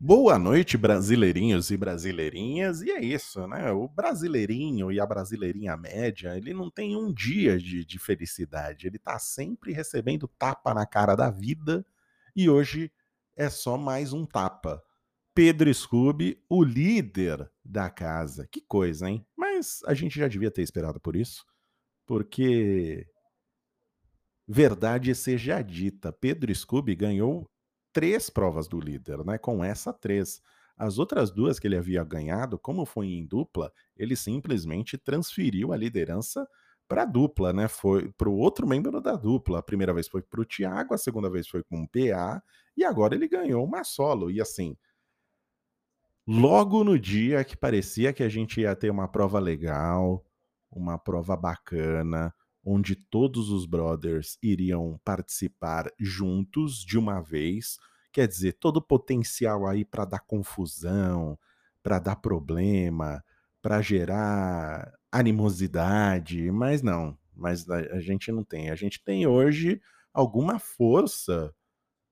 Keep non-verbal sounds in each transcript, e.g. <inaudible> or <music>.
Boa noite, brasileirinhos e brasileirinhas. E é isso, né? O brasileirinho e a brasileirinha média, ele não tem um dia de, de felicidade. Ele tá sempre recebendo tapa na cara da vida. E hoje é só mais um tapa. Pedro Scooby, o líder da casa. Que coisa, hein? Mas a gente já devia ter esperado por isso, porque verdade seja dita, Pedro Scooby ganhou três provas do líder, né? Com essa três. As outras duas que ele havia ganhado, como foi em dupla, ele simplesmente transferiu a liderança para a dupla, né? Foi para o outro membro da dupla. A primeira vez foi para o Thiago, a segunda vez foi com o PA, e agora ele ganhou uma solo. E assim, logo no dia que parecia que a gente ia ter uma prova legal, uma prova bacana, onde todos os brothers iriam participar juntos de uma vez. Quer dizer, todo o potencial aí para dar confusão, para dar problema, para gerar animosidade, mas não, mas a, gente não tem. A gente tem hoje alguma força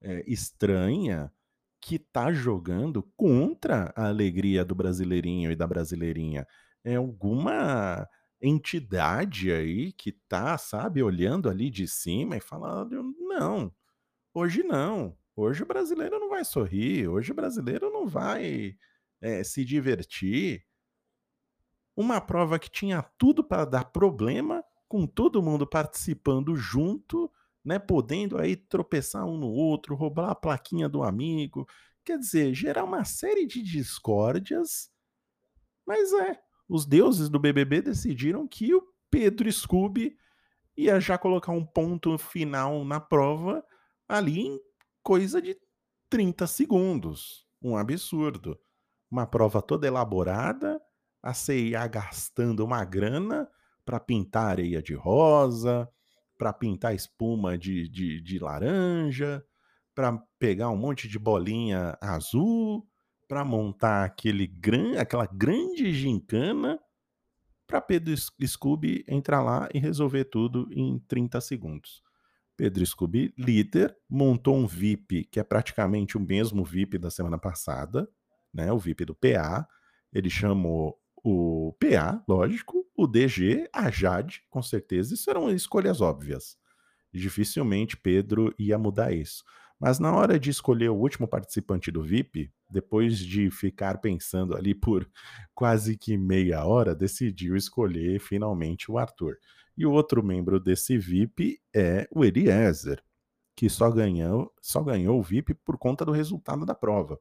é, estranha que está jogando contra a alegria do brasileirinho e da brasileirinha. É alguma entidade aí que tá, sabe, olhando ali de cima e falando: não, hoje não. Hoje o brasileiro não vai sorrir, hoje o brasileiro não vai é, se divertir. Uma prova que tinha tudo para dar problema, com todo mundo participando junto, né, podendo aí tropeçar um no outro, roubar a plaquinha do amigo, quer dizer, gerar uma série de discórdias. Mas é, os deuses do BBB decidiram que o Pedro Scooby ia já colocar um ponto final na prova ali em coisa de 30 segundos. Um absurdo. Uma prova toda elaborada, a CIA gastando uma grana para pintar areia de rosa, para pintar espuma de, de, de laranja, para pegar um monte de bolinha azul, para montar aquele gran, aquela grande gincana para Pedro Scooby entrar lá e resolver tudo em 30 segundos. Pedro Scooby, líder, montou um VIP que é praticamente o mesmo VIP da semana passada, né? O VIP do PA. Ele chamou o PA, lógico, o DG, a Jade, com certeza. Isso eram escolhas óbvias. Dificilmente Pedro ia mudar isso. Mas na hora de escolher o último participante do VIP, depois de ficar pensando ali por quase que meia hora, decidiu escolher finalmente o Arthur. E o outro membro desse VIP é o Eliezer, que só ganhou, só ganhou o VIP por conta do resultado da prova.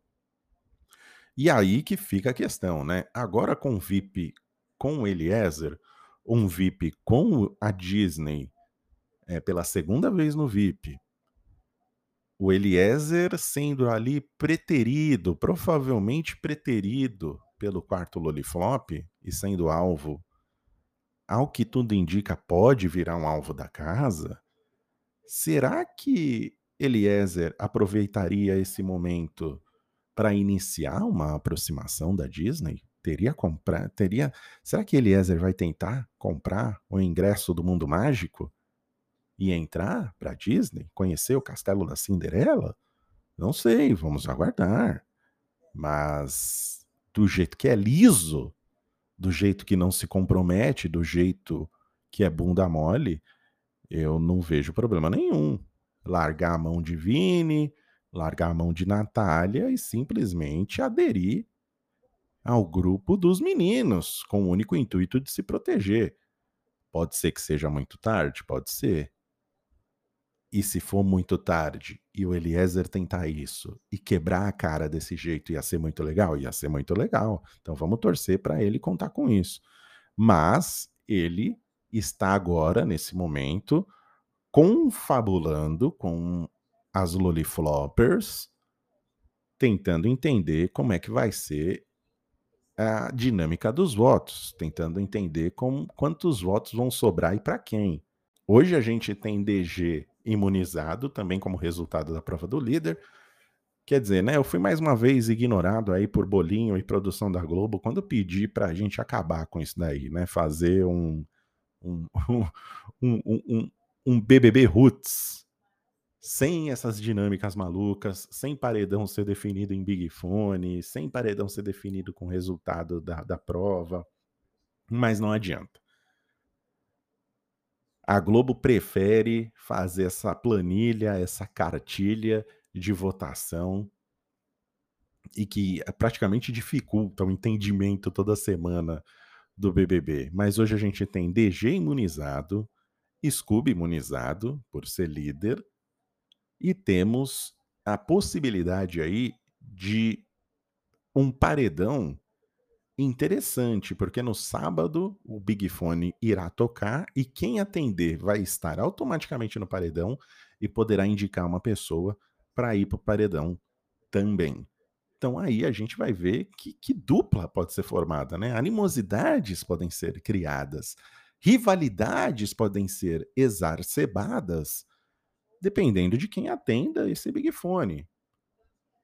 E aí que fica a questão, né? Agora com o VIP com o Eliezer, um VIP com a Disney é, pela segunda vez no VIP, o Eliezer sendo ali preterido, provavelmente preterido pelo quarto Loliflop e sendo alvo, ao que tudo indica, pode virar um alvo da casa. Será que Eliezer aproveitaria esse momento para iniciar uma aproximação da Disney? Teria comprar, teria. Será que Eliezer vai tentar comprar o ingresso do mundo mágico? E entrar para Disney, conhecer o Castelo da Cinderela? Não sei, vamos aguardar. Mas do jeito que é liso, do jeito que não se compromete, do jeito que é bunda mole, eu não vejo problema nenhum. Largar a mão de Vini, largar a mão de Natália e simplesmente aderir ao grupo dos meninos, com o único intuito de se proteger. Pode ser que seja muito tarde, pode ser. E se for muito tarde e o Eliezer tentar isso e quebrar a cara desse jeito, ia ser muito legal? Ia ser muito legal. Então vamos torcer para ele contar com isso. Mas ele está agora, nesse momento, confabulando com as Lolifloppers, tentando entender como é que vai ser a dinâmica dos votos, tentando entender como, quantos votos vão sobrar e para quem. Hoje a gente tem DG imunizado também como resultado da prova do líder. Quer dizer, né? Eu fui mais uma vez ignorado aí por Bolinho e produção da Globo quando pedi para a gente acabar com isso daí, né? Fazer um, um, <laughs> um, um, um BBB Roots sem essas dinâmicas malucas, sem paredão ser definido em Big Fone, sem paredão ser definido com o resultado da, da prova. Mas não adianta. A Globo prefere fazer essa planilha, essa cartilha de votação e que praticamente dificulta o entendimento toda semana do BBB. Mas hoje a gente tem DG imunizado, Scooby imunizado por ser líder, e temos a possibilidade aí de um paredão interessante, porque no sábado o Big Fone irá tocar e quem atender vai estar automaticamente no paredão e poderá indicar uma pessoa para ir para o paredão também. Então aí a gente vai ver que, que, dupla pode ser formada, né? Animosidades podem ser criadas, rivalidades podem ser exacerbadas dependendo de quem atenda esse Big Fone.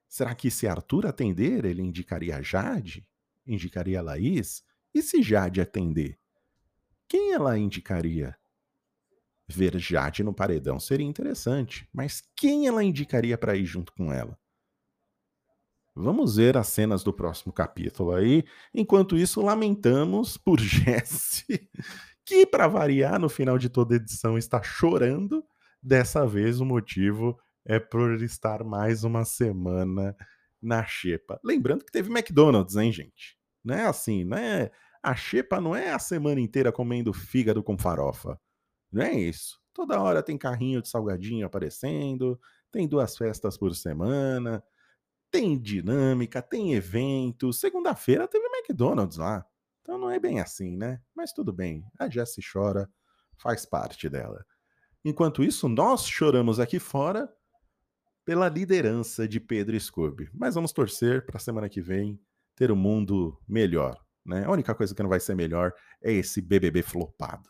Será que se Arthur atender, ele indicaria Jade? Indicaria a Laís? E se Jade atender? Quem ela indicaria? Ver Jade no paredão seria interessante, mas quem ela indicaria para ir junto com ela? Vamos ver as cenas do próximo capítulo aí. Enquanto isso, lamentamos por <laughs> Jesse, que para variar no final de toda edição está chorando Dessa vez o motivo é por estar mais uma semana na xepa. Lembrando que teve McDonald's, hein, gente? Não é assim, não é. A xepa não é a semana inteira comendo fígado com farofa. Não é isso. Toda hora tem carrinho de salgadinho aparecendo, tem duas festas por semana, tem dinâmica, tem evento. Segunda-feira teve McDonald's lá. Então não é bem assim, né? Mas tudo bem. A Jessie chora, faz parte dela. Enquanto isso, nós choramos aqui fora pela liderança de Pedro Scooby. Mas vamos torcer para a semana que vem ter um mundo melhor. Né? A única coisa que não vai ser melhor é esse BBB flopado.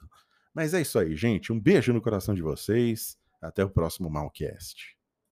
Mas é isso aí, gente. Um beijo no coração de vocês. Até o próximo Malcast.